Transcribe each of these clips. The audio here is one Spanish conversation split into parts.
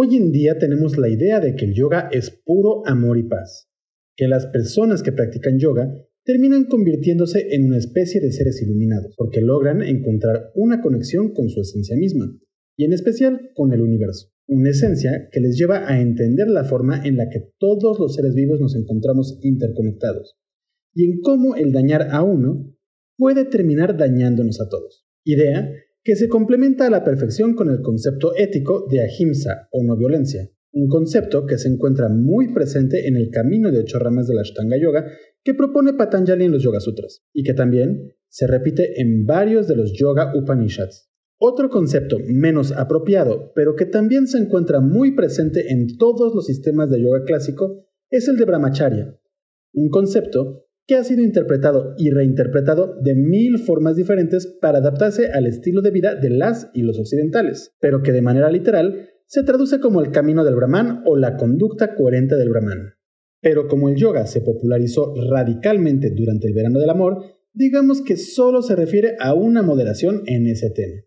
Hoy en día tenemos la idea de que el yoga es puro amor y paz, que las personas que practican yoga terminan convirtiéndose en una especie de seres iluminados, porque logran encontrar una conexión con su esencia misma, y en especial con el universo. Una esencia que les lleva a entender la forma en la que todos los seres vivos nos encontramos interconectados, y en cómo el dañar a uno puede terminar dañándonos a todos. Idea que se complementa a la perfección con el concepto ético de ahimsa o no violencia, un concepto que se encuentra muy presente en el camino de ocho ramas de la Ashtanga Yoga que propone Patanjali en los Yoga Sutras, y que también se repite en varios de los Yoga Upanishads. Otro concepto menos apropiado, pero que también se encuentra muy presente en todos los sistemas de yoga clásico, es el de Brahmacharya, un concepto que ha sido interpretado y reinterpretado de mil formas diferentes para adaptarse al estilo de vida de las y los occidentales, pero que de manera literal se traduce como el camino del Brahman o la conducta coherente del Brahman. Pero como el yoga se popularizó radicalmente durante el verano del amor, digamos que solo se refiere a una moderación en ese tema.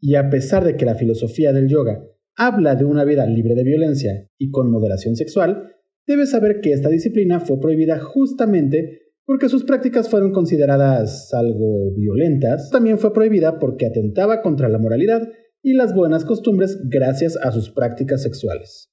Y a pesar de que la filosofía del yoga habla de una vida libre de violencia y con moderación sexual, debes saber que esta disciplina fue prohibida justamente porque sus prácticas fueron consideradas algo violentas, también fue prohibida porque atentaba contra la moralidad y las buenas costumbres gracias a sus prácticas sexuales.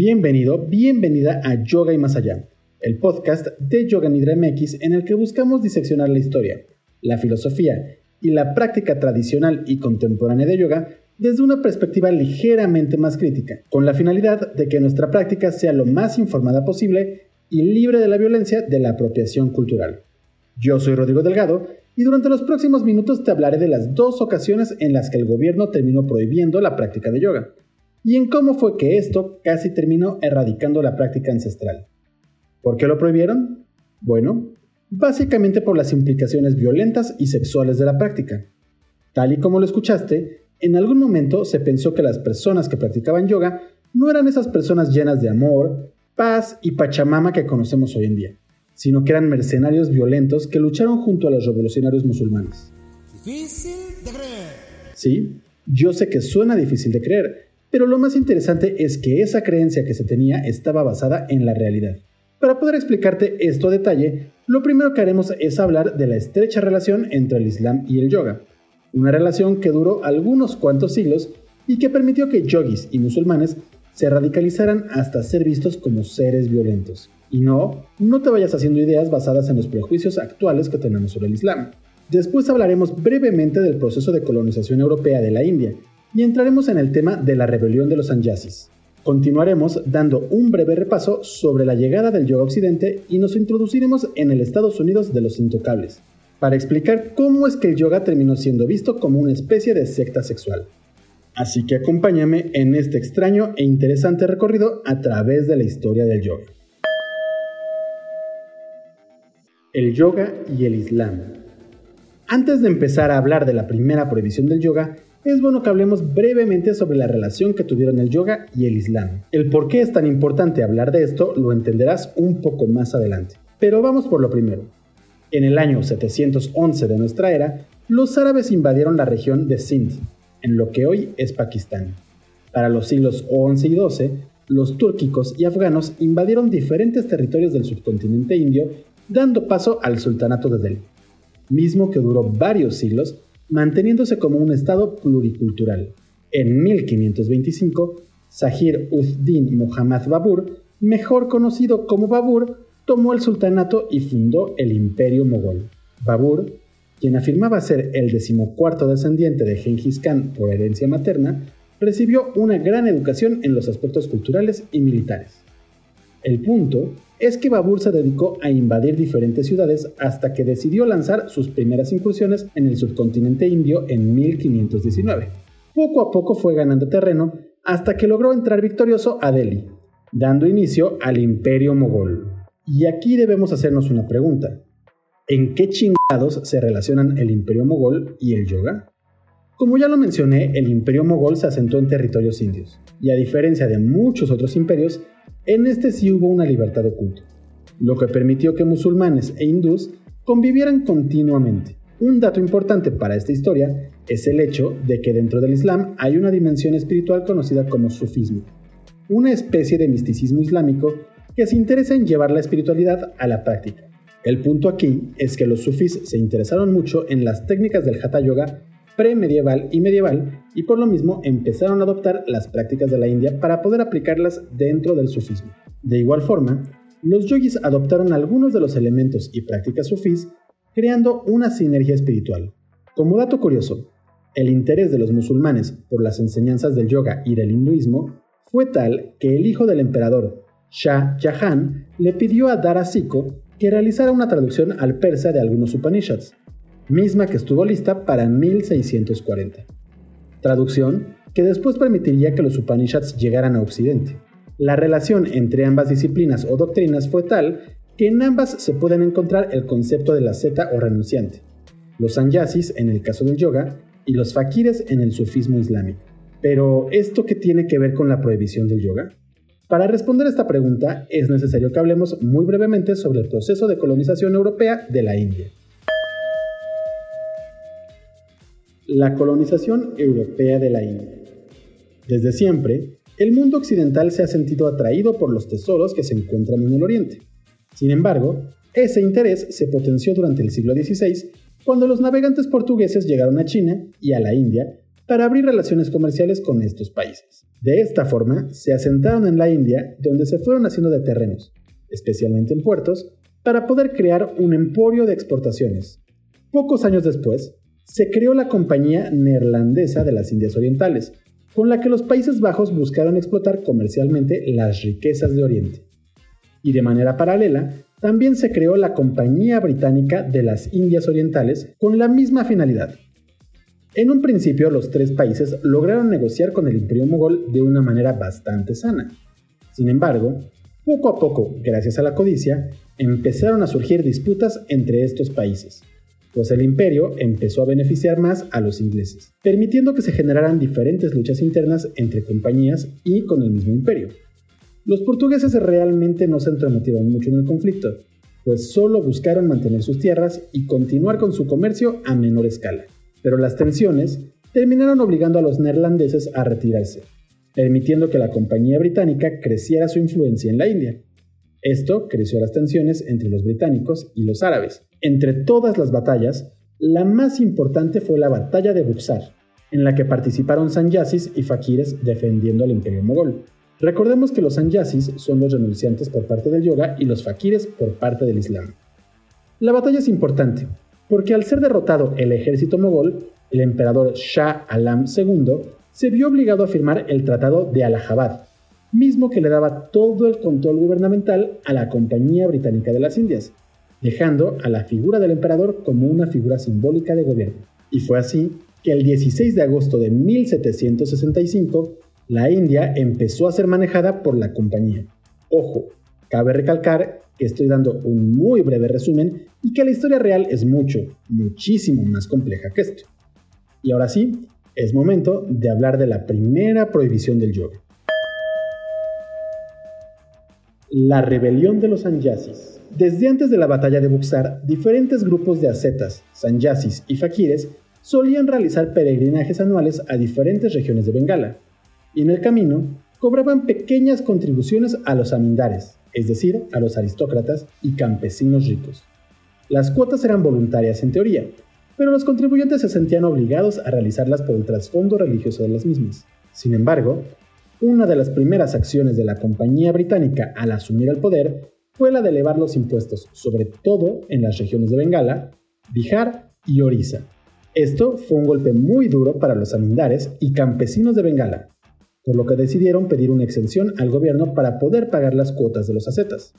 Bienvenido, bienvenida a Yoga y Más Allá, el podcast de Yoga Nidra MX en el que buscamos diseccionar la historia, la filosofía y la práctica tradicional y contemporánea de yoga desde una perspectiva ligeramente más crítica, con la finalidad de que nuestra práctica sea lo más informada posible y libre de la violencia de la apropiación cultural. Yo soy Rodrigo Delgado y durante los próximos minutos te hablaré de las dos ocasiones en las que el gobierno terminó prohibiendo la práctica de yoga y en cómo fue que esto casi terminó erradicando la práctica ancestral. ¿Por qué lo prohibieron? Bueno, básicamente por las implicaciones violentas y sexuales de la práctica. Tal y como lo escuchaste, en algún momento se pensó que las personas que practicaban yoga no eran esas personas llenas de amor, paz y pachamama que conocemos hoy en día, sino que eran mercenarios violentos que lucharon junto a los revolucionarios musulmanes. Difícil de creer. Sí, yo sé que suena difícil de creer, pero lo más interesante es que esa creencia que se tenía estaba basada en la realidad. Para poder explicarte esto a detalle, lo primero que haremos es hablar de la estrecha relación entre el Islam y el yoga, una relación que duró algunos cuantos siglos y que permitió que yogis y musulmanes se radicalizaran hasta ser vistos como seres violentos. Y no, no te vayas haciendo ideas basadas en los prejuicios actuales que tenemos sobre el Islam. Después hablaremos brevemente del proceso de colonización europea de la India y entraremos en el tema de la rebelión de los Sanyasis. Continuaremos dando un breve repaso sobre la llegada del yoga occidente y nos introduciremos en el Estados Unidos de los intocables, para explicar cómo es que el yoga terminó siendo visto como una especie de secta sexual. Así que acompáñame en este extraño e interesante recorrido a través de la historia del yoga. El yoga y el Islam. Antes de empezar a hablar de la primera prohibición del yoga, es bueno que hablemos brevemente sobre la relación que tuvieron el yoga y el islam. El por qué es tan importante hablar de esto lo entenderás un poco más adelante. Pero vamos por lo primero. En el año 711 de nuestra era, los árabes invadieron la región de Sindh, en lo que hoy es Pakistán. Para los siglos XI y XII, los túrquicos y afganos invadieron diferentes territorios del subcontinente indio, dando paso al sultanato de Delhi, mismo que duró varios siglos manteniéndose como un estado pluricultural. En 1525, Zahir ud-Din Muhammad Babur, mejor conocido como Babur, tomó el sultanato y fundó el imperio mogol. Babur, quien afirmaba ser el decimocuarto descendiente de Genghis Khan por herencia materna, recibió una gran educación en los aspectos culturales y militares. El punto es que Babur se dedicó a invadir diferentes ciudades hasta que decidió lanzar sus primeras incursiones en el subcontinente indio en 1519. Poco a poco fue ganando terreno hasta que logró entrar victorioso a Delhi, dando inicio al imperio mogol. Y aquí debemos hacernos una pregunta. ¿En qué chingados se relacionan el imperio mogol y el yoga? Como ya lo mencioné, el imperio mogol se asentó en territorios indios, y a diferencia de muchos otros imperios, en este sí hubo una libertad oculta, lo que permitió que musulmanes e hindús convivieran continuamente. Un dato importante para esta historia es el hecho de que dentro del Islam hay una dimensión espiritual conocida como sufismo, una especie de misticismo islámico que se interesa en llevar la espiritualidad a la práctica. El punto aquí es que los sufís se interesaron mucho en las técnicas del Hatha Yoga premedieval y medieval y por lo mismo empezaron a adoptar las prácticas de la India para poder aplicarlas dentro del sufismo. De igual forma, los yogis adoptaron algunos de los elementos y prácticas sufís creando una sinergia espiritual. Como dato curioso, el interés de los musulmanes por las enseñanzas del yoga y del hinduismo fue tal que el hijo del emperador, Shah Jahan, le pidió a Dara que realizara una traducción al persa de algunos Upanishads, misma que estuvo lista para 1640. Traducción que después permitiría que los Upanishads llegaran a Occidente. La relación entre ambas disciplinas o doctrinas fue tal que en ambas se pueden encontrar el concepto de la zeta o renunciante, los sannyasis en el caso del yoga y los fakires en el sufismo islámico. Pero, ¿esto qué tiene que ver con la prohibición del yoga? Para responder esta pregunta es necesario que hablemos muy brevemente sobre el proceso de colonización europea de la India. La colonización europea de la India. Desde siempre, el mundo occidental se ha sentido atraído por los tesoros que se encuentran en el Oriente. Sin embargo, ese interés se potenció durante el siglo XVI cuando los navegantes portugueses llegaron a China y a la India para abrir relaciones comerciales con estos países. De esta forma, se asentaron en la India, donde se fueron haciendo de terrenos, especialmente en puertos, para poder crear un emporio de exportaciones. Pocos años después, se creó la Compañía Neerlandesa de las Indias Orientales, con la que los Países Bajos buscaron explotar comercialmente las riquezas de Oriente. Y de manera paralela, también se creó la Compañía Británica de las Indias Orientales con la misma finalidad. En un principio los tres países lograron negociar con el imperio mogol de una manera bastante sana. Sin embargo, poco a poco, gracias a la codicia, empezaron a surgir disputas entre estos países pues el imperio empezó a beneficiar más a los ingleses, permitiendo que se generaran diferentes luchas internas entre compañías y con el mismo imperio. Los portugueses realmente no se entrometieron mucho en el conflicto, pues solo buscaron mantener sus tierras y continuar con su comercio a menor escala. Pero las tensiones terminaron obligando a los neerlandeses a retirarse, permitiendo que la compañía británica creciera su influencia en la India. Esto creció las tensiones entre los británicos y los árabes, entre todas las batallas, la más importante fue la batalla de Buxar, en la que participaron sannyasis y fakires defendiendo al imperio mogol. Recordemos que los sannyasis son los renunciantes por parte del yoga y los fakires por parte del islam. La batalla es importante, porque al ser derrotado el ejército mogol, el emperador Shah Alam II se vio obligado a firmar el Tratado de Allahabad, mismo que le daba todo el control gubernamental a la Compañía Británica de las Indias, dejando a la figura del emperador como una figura simbólica de gobierno. Y fue así que el 16 de agosto de 1765, la India empezó a ser manejada por la compañía. Ojo, cabe recalcar que estoy dando un muy breve resumen y que la historia real es mucho, muchísimo más compleja que esto. Y ahora sí, es momento de hablar de la primera prohibición del yoga. La rebelión de los sannyasis. Desde antes de la batalla de Buxar, diferentes grupos de ascetas, sannyasis y fakires solían realizar peregrinajes anuales a diferentes regiones de Bengala, y en el camino cobraban pequeñas contribuciones a los amindares, es decir, a los aristócratas y campesinos ricos. Las cuotas eran voluntarias en teoría, pero los contribuyentes se sentían obligados a realizarlas por el trasfondo religioso de las mismas. Sin embargo, una de las primeras acciones de la Compañía Británica al asumir el poder fue la de elevar los impuestos, sobre todo en las regiones de Bengala, Bihar y Orissa. Esto fue un golpe muy duro para los amindares y campesinos de Bengala. por lo que decidieron pedir una exención al gobierno para poder pagar las cuotas de los ascetas.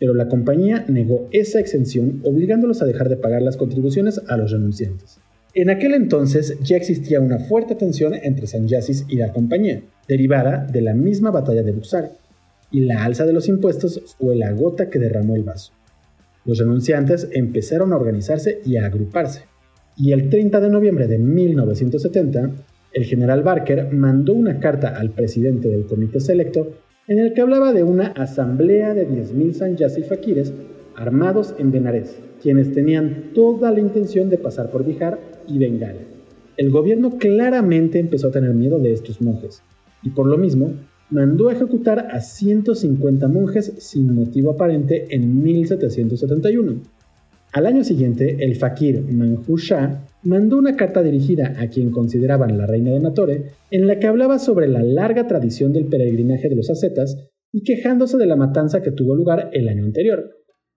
Pero la compañía negó esa exención obligándolos a dejar de pagar las contribuciones a los renunciantes. En aquel entonces ya existía una fuerte tensión entre Sanyasis y la compañía, derivada de la misma batalla de Buxar, y la alza de los impuestos fue la gota que derramó el vaso. Los renunciantes empezaron a organizarse y a agruparse, y el 30 de noviembre de 1970, el general Barker mandó una carta al presidente del comité selecto en el que hablaba de una asamblea de 10.000 Sanyasis fakires armados en Benares, quienes tenían toda la intención de pasar por Bihar y Bengala. El gobierno claramente empezó a tener miedo de estos monjes, y por lo mismo mandó a ejecutar a 150 monjes sin motivo aparente en 1771. Al año siguiente, el fakir Manjur Shah mandó una carta dirigida a quien consideraban la reina de Natore, en la que hablaba sobre la larga tradición del peregrinaje de los ascetas y quejándose de la matanza que tuvo lugar el año anterior.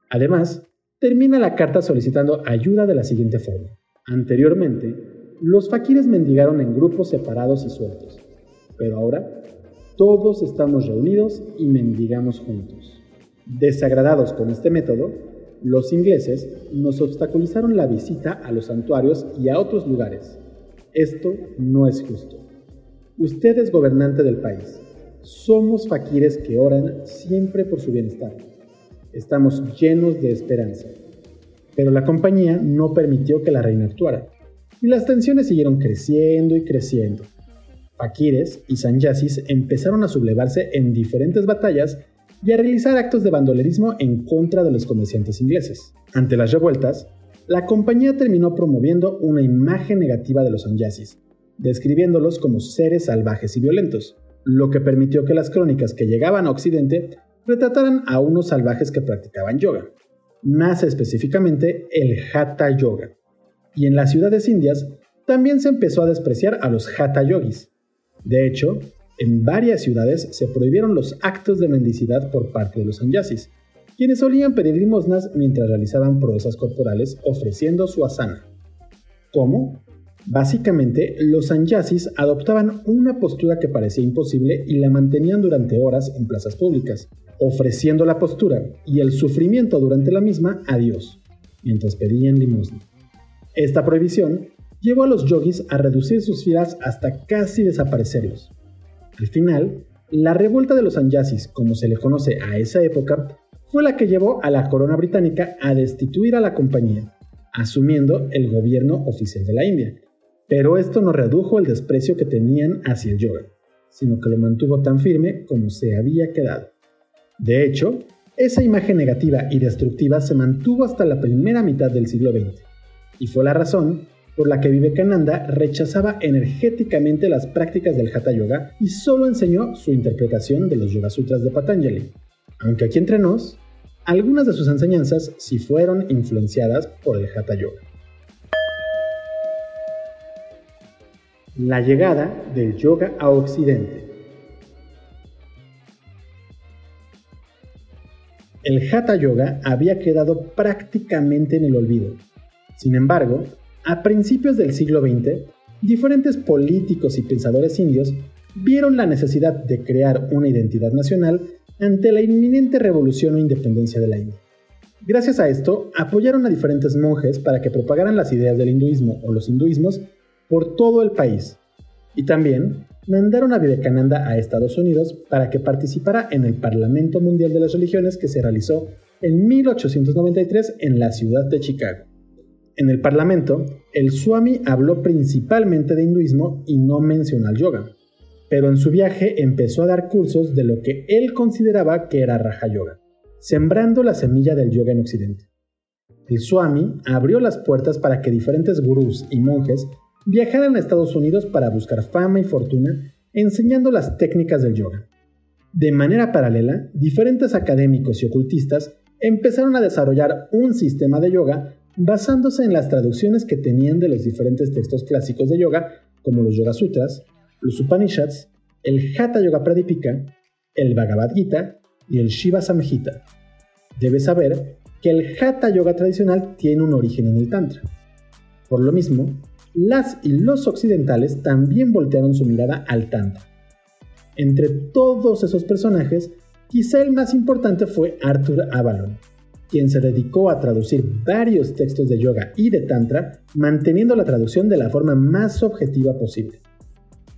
Además, termina la carta solicitando ayuda de la siguiente forma. Anteriormente, los fakires mendigaron en grupos separados y sueltos, pero ahora todos estamos reunidos y mendigamos juntos. Desagradados con este método, los ingleses nos obstaculizaron la visita a los santuarios y a otros lugares. Esto no es justo. Usted es gobernante del país. Somos fakires que oran siempre por su bienestar. Estamos llenos de esperanza pero la compañía no permitió que la reina actuara, y las tensiones siguieron creciendo y creciendo. Fakires y sanyasis empezaron a sublevarse en diferentes batallas y a realizar actos de bandolerismo en contra de los comerciantes ingleses. Ante las revueltas, la compañía terminó promoviendo una imagen negativa de los sanyasis, describiéndolos como seres salvajes y violentos, lo que permitió que las crónicas que llegaban a Occidente retrataran a unos salvajes que practicaban yoga nace específicamente el Hatha Yoga. Y en las ciudades indias también se empezó a despreciar a los Hatha Yogis. De hecho, en varias ciudades se prohibieron los actos de mendicidad por parte de los sanyasis, quienes solían pedir limosnas mientras realizaban proezas corporales ofreciendo su asana. ¿Cómo? Básicamente, los sanyasis adoptaban una postura que parecía imposible y la mantenían durante horas en plazas públicas, ofreciendo la postura y el sufrimiento durante la misma a Dios, mientras pedían limosna. Esta prohibición llevó a los yogis a reducir sus filas hasta casi desaparecerlos. Al final, la revuelta de los sanyasis, como se le conoce a esa época, fue la que llevó a la corona británica a destituir a la compañía, asumiendo el gobierno oficial de la India. Pero esto no redujo el desprecio que tenían hacia el yoga, sino que lo mantuvo tan firme como se había quedado. De hecho, esa imagen negativa y destructiva se mantuvo hasta la primera mitad del siglo XX, y fue la razón por la que Vivekananda rechazaba energéticamente las prácticas del Hatha Yoga y solo enseñó su interpretación de los Yoga Sutras de Patanjali. Aunque aquí entre nos, algunas de sus enseñanzas sí fueron influenciadas por el Hatha Yoga. La llegada del yoga a Occidente. el Hatha Yoga había quedado prácticamente en el olvido. Sin embargo, a principios del siglo XX, diferentes políticos y pensadores indios vieron la necesidad de crear una identidad nacional ante la inminente revolución o independencia de la India. Gracias a esto, apoyaron a diferentes monjes para que propagaran las ideas del hinduismo o los hinduismos por todo el país. Y también mandaron a Vivekananda a Estados Unidos para que participara en el Parlamento Mundial de las Religiones que se realizó en 1893 en la ciudad de Chicago. En el Parlamento, el Swami habló principalmente de hinduismo y no mencionó al yoga, pero en su viaje empezó a dar cursos de lo que él consideraba que era Raja Yoga, sembrando la semilla del yoga en Occidente. El Swami abrió las puertas para que diferentes gurús y monjes viajaron a Estados Unidos para buscar fama y fortuna enseñando las técnicas del yoga. De manera paralela, diferentes académicos y ocultistas empezaron a desarrollar un sistema de yoga basándose en las traducciones que tenían de los diferentes textos clásicos de yoga, como los Yoga Sutras, los Upanishads, el Hatha Yoga Pradipika, el Bhagavad Gita y el Shiva Samhita. Debes saber que el Hatha Yoga tradicional tiene un origen en el Tantra. Por lo mismo, las y los occidentales también voltearon su mirada al Tantra. Entre todos esos personajes, quizá el más importante fue Arthur Avalon, quien se dedicó a traducir varios textos de yoga y de tantra, manteniendo la traducción de la forma más objetiva posible.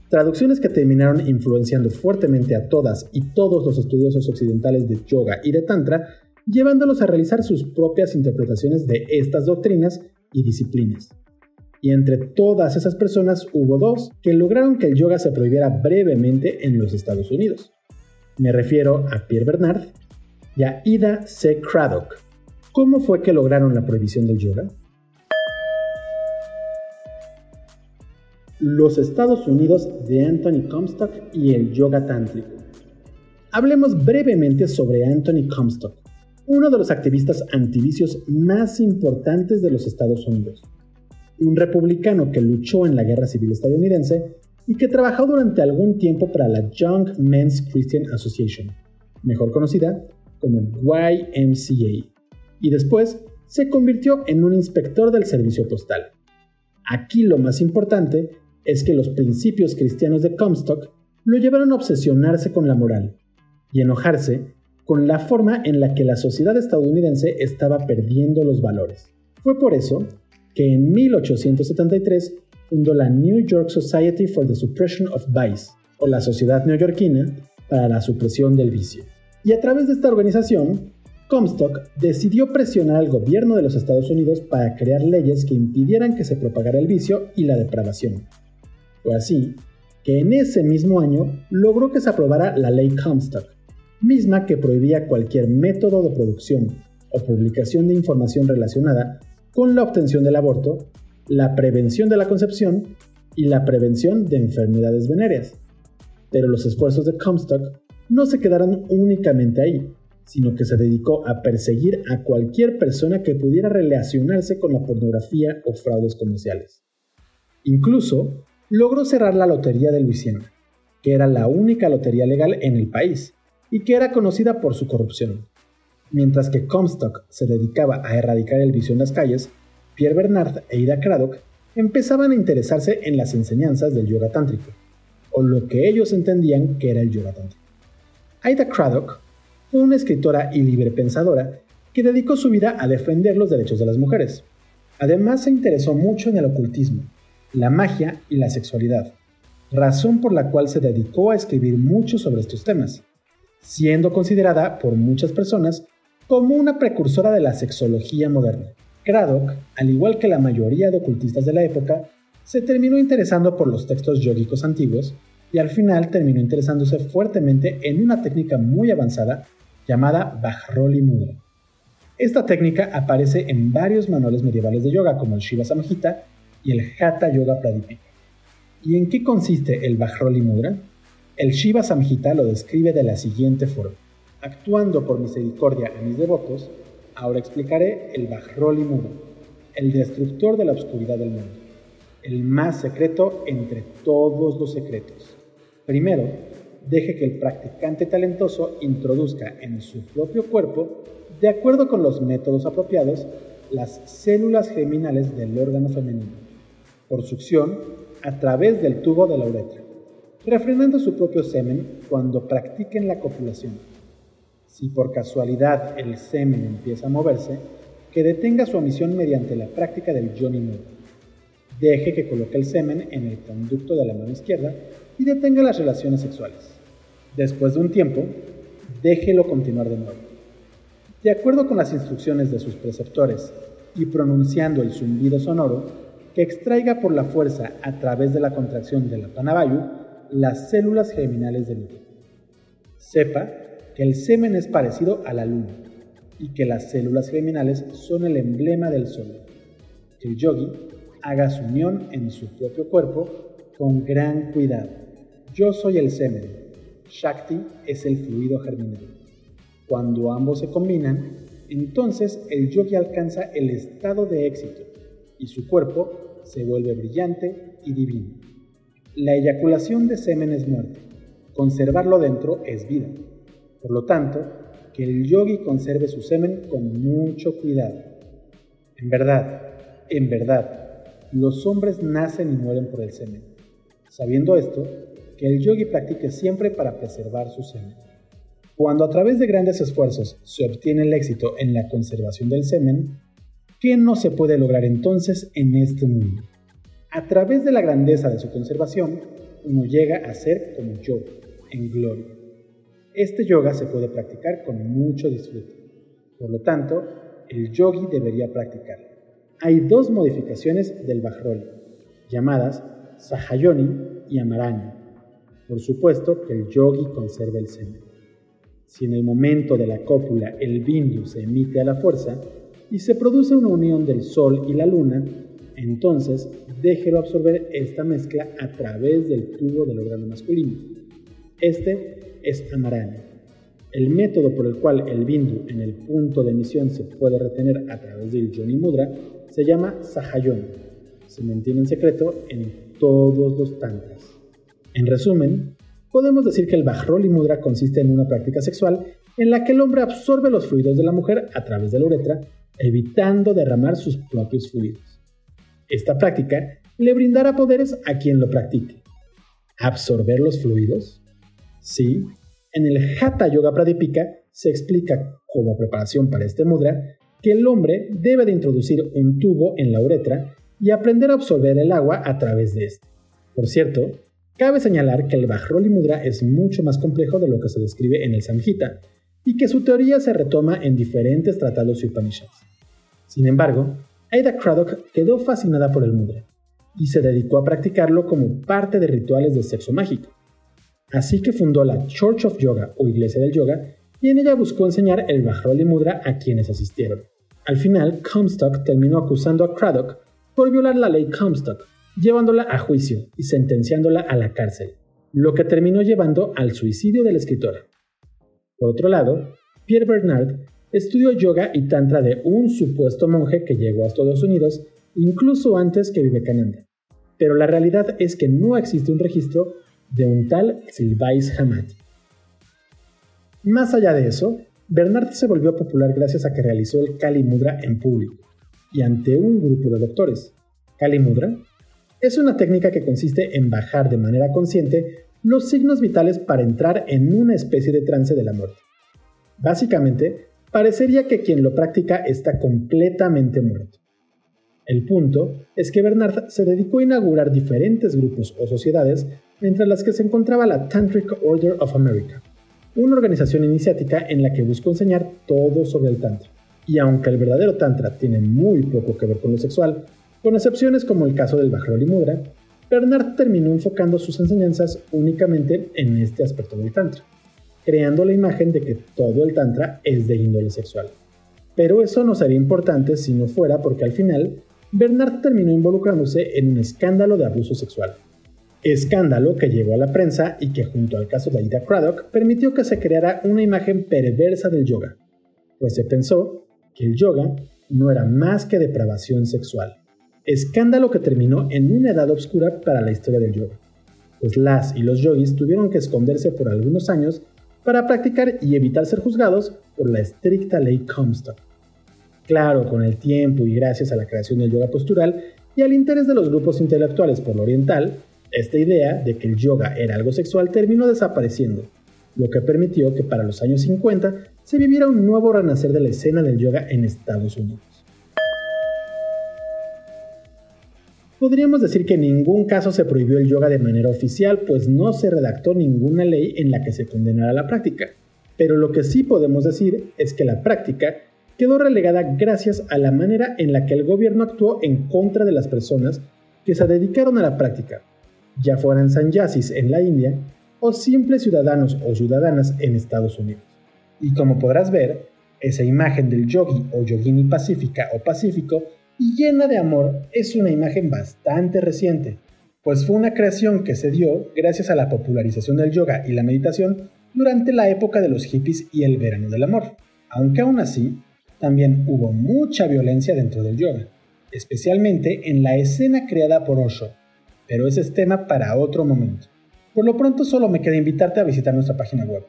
Traducciones que terminaron influenciando fuertemente a todas y todos los estudiosos occidentales de yoga y de tantra, llevándolos a realizar sus propias interpretaciones de estas doctrinas y disciplinas. Y entre todas esas personas hubo dos que lograron que el yoga se prohibiera brevemente en los Estados Unidos. Me refiero a Pierre Bernard y a Ida C. Craddock. ¿Cómo fue que lograron la prohibición del yoga? Los Estados Unidos de Anthony Comstock y el yoga tántrico. Hablemos brevemente sobre Anthony Comstock, uno de los activistas antivicios más importantes de los Estados Unidos un republicano que luchó en la Guerra Civil estadounidense y que trabajó durante algún tiempo para la Young Men's Christian Association, mejor conocida como YMCA, y después se convirtió en un inspector del servicio postal. Aquí lo más importante es que los principios cristianos de Comstock lo llevaron a obsesionarse con la moral y enojarse con la forma en la que la sociedad estadounidense estaba perdiendo los valores. Fue por eso que en 1873 fundó la New York Society for the Suppression of Vice, o la Sociedad Neoyorquina para la Supresión del Vicio. Y a través de esta organización, Comstock decidió presionar al gobierno de los Estados Unidos para crear leyes que impidieran que se propagara el vicio y la depravación. Fue así que en ese mismo año logró que se aprobara la ley Comstock, misma que prohibía cualquier método de producción o publicación de información relacionada con la obtención del aborto, la prevención de la concepción y la prevención de enfermedades venéreas. Pero los esfuerzos de Comstock no se quedaron únicamente ahí, sino que se dedicó a perseguir a cualquier persona que pudiera relacionarse con la pornografía o fraudes comerciales. Incluso logró cerrar la Lotería de Luisiana, que era la única lotería legal en el país y que era conocida por su corrupción. Mientras que Comstock se dedicaba a erradicar el vicio en las calles, Pierre Bernard e Ida Craddock empezaban a interesarse en las enseñanzas del yoga tántrico, o lo que ellos entendían que era el yoga tántrico. Ida Craddock fue una escritora y librepensadora que dedicó su vida a defender los derechos de las mujeres. Además se interesó mucho en el ocultismo, la magia y la sexualidad, razón por la cual se dedicó a escribir mucho sobre estos temas, siendo considerada por muchas personas como una precursora de la sexología moderna. Craddock, al igual que la mayoría de ocultistas de la época, se terminó interesando por los textos yógicos antiguos y al final terminó interesándose fuertemente en una técnica muy avanzada llamada Bajroli Mudra. Esta técnica aparece en varios manuales medievales de yoga como el Shiva Samhita y el Hatha Yoga Pradipika. ¿Y en qué consiste el Bajroli Mudra? El Shiva Samhita lo describe de la siguiente forma actuando por misericordia a mis devotos, ahora explicaré el Bajroli Mudra, el destructor de la oscuridad del mundo, el más secreto entre todos los secretos. Primero, deje que el practicante talentoso introduzca en su propio cuerpo, de acuerdo con los métodos apropiados, las células geminales del órgano femenino, por succión a través del tubo de la uretra, refrenando su propio semen cuando practiquen la copulación si por casualidad el semen empieza a moverse, que detenga su emisión mediante la práctica del Johnny Move. Deje que coloque el semen en el conducto de la mano izquierda y detenga las relaciones sexuales. Después de un tiempo, déjelo continuar de nuevo. De acuerdo con las instrucciones de sus preceptores y pronunciando el zumbido sonoro, que extraiga por la fuerza a través de la contracción de la panavayu las células germinales del útero. Sepa que el semen es parecido a la luna y que las células geminales son el emblema del sol. Que el yogi haga su unión en su propio cuerpo con gran cuidado. Yo soy el semen, Shakti es el fluido germinal. Cuando ambos se combinan, entonces el yogi alcanza el estado de éxito y su cuerpo se vuelve brillante y divino. La eyaculación de semen es muerte, conservarlo dentro es vida. Por lo tanto, que el yogi conserve su semen con mucho cuidado. En verdad, en verdad, los hombres nacen y mueren por el semen. Sabiendo esto, el yogi practique siempre para preservar su semen. Cuando a través de grandes esfuerzos se obtiene el éxito en la conservación del semen, ¿qué no se puede lograr entonces en este mundo? A través de la grandeza de su conservación, uno llega a ser como yo, en gloria. Este yoga se puede practicar con mucho disfrute. Por lo tanto, el yogi debería practicarlo. Hay dos modificaciones del Bajroli, llamadas Sahayoni y Amarani. Por supuesto que el yogi conserva el semen. Si en el momento de la cópula el bindu se emite a la fuerza y se produce una unión del sol y la luna, entonces déjelo absorber esta mezcla a través del tubo del órgano masculino. Este es Amarani. El método por el cual el bindu en el punto de emisión se puede retener a través del yoni mudra se llama Sahayoni. Se mantiene en secreto en todos los tantras. En resumen, podemos decir que el Bajroli Mudra consiste en una práctica sexual en la que el hombre absorbe los fluidos de la mujer a través de la uretra, evitando derramar sus propios fluidos. Esta práctica le brindará poderes a quien lo practique. ¿Absorber los fluidos? Sí, en el Hatha Yoga Pradipika se explica como preparación para este mudra que el hombre debe de introducir un tubo en la uretra y aprender a absorber el agua a través de este. Por cierto, cabe señalar que el Bajroli Mudra es mucho más complejo de lo que se describe en el Samhita y que su teoría se retoma en diferentes tratados y Upanishads. Sin embargo, Aida Craddock quedó fascinada por el mudra y se dedicó a practicarlo como parte de rituales de sexo mágico. Así que fundó la Church of Yoga o Iglesia del Yoga y en ella buscó enseñar el Bajroli Mudra a quienes asistieron. Al final, Comstock terminó acusando a Craddock por violar la ley Comstock, llevándola a juicio y sentenciándola a la cárcel, lo que terminó llevando al suicidio de la escritora. Por otro lado, Pierre Bernard estudió yoga y tantra de un supuesto monje que llegó a Estados Unidos incluso antes que Vivekananda. Pero la realidad es que no existe un registro de un tal Silvais Hamati. Más allá de eso, Bernard se volvió popular gracias a que realizó el Kali Mudra en público y ante un grupo de doctores. Kali Mudra es una técnica que consiste en bajar de manera consciente los signos vitales para entrar en una especie de trance de la muerte. Básicamente, parecería que quien lo practica está completamente muerto. El punto es que Bernard se dedicó a inaugurar diferentes grupos o sociedades, entre las que se encontraba la Tantric Order of America, una organización iniciática en la que buscó enseñar todo sobre el Tantra. Y aunque el verdadero Tantra tiene muy poco que ver con lo sexual, con excepciones como el caso del Bajroli Mudra, Bernard terminó enfocando sus enseñanzas únicamente en este aspecto del Tantra, creando la imagen de que todo el Tantra es de índole sexual. Pero eso no sería importante si no fuera porque al final Bernard terminó involucrándose en un escándalo de abuso sexual, Escándalo que llegó a la prensa y que junto al caso de Aida Craddock permitió que se creara una imagen perversa del yoga, pues se pensó que el yoga no era más que depravación sexual. Escándalo que terminó en una edad oscura para la historia del yoga, pues las y los yogis tuvieron que esconderse por algunos años para practicar y evitar ser juzgados por la estricta ley Comstock. Claro, con el tiempo y gracias a la creación del yoga postural y al interés de los grupos intelectuales por lo oriental, esta idea de que el yoga era algo sexual terminó desapareciendo, lo que permitió que para los años 50 se viviera un nuevo renacer de la escena del yoga en Estados Unidos. Podríamos decir que en ningún caso se prohibió el yoga de manera oficial, pues no se redactó ninguna ley en la que se condenara la práctica. Pero lo que sí podemos decir es que la práctica quedó relegada gracias a la manera en la que el gobierno actuó en contra de las personas que se dedicaron a la práctica, ya fueran sanyyasis en la India o simples ciudadanos o ciudadanas en Estados Unidos. Y como podrás ver, esa imagen del yogi o yogini pacífica o pacífico y llena de amor es una imagen bastante reciente, pues fue una creación que se dio gracias a la popularización del yoga y la meditación durante la época de los hippies y el verano del amor. Aunque aún así, también hubo mucha violencia dentro del yoga, especialmente en la escena creada por Osho, pero ese es tema para otro momento. Por lo pronto solo me queda invitarte a visitar nuestra página web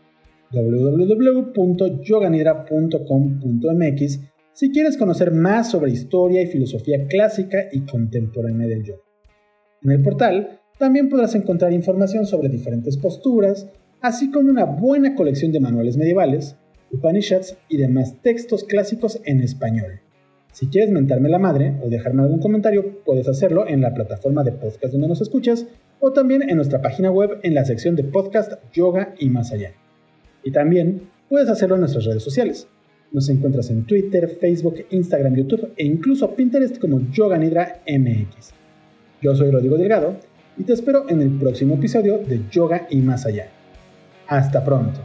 www.yoganidra.com.mx si quieres conocer más sobre historia y filosofía clásica y contemporánea del yoga. En el portal También podrás encontrar información sobre diferentes posturas, así como una buena colección de manuales medievales, Upanishads y demás textos clásicos en español. Si quieres mentarme la madre o dejarme algún comentario, puedes hacerlo en la plataforma de podcast donde nos escuchas o también en nuestra página web en la sección de podcast Yoga y más allá. Y también puedes hacerlo en nuestras redes sociales. Nos encuentras en Twitter, Facebook, Instagram, YouTube e incluso Pinterest como Yoga. Yo soy Rodrigo Delgado y te espero en el próximo episodio de Yoga y más allá. Hasta pronto.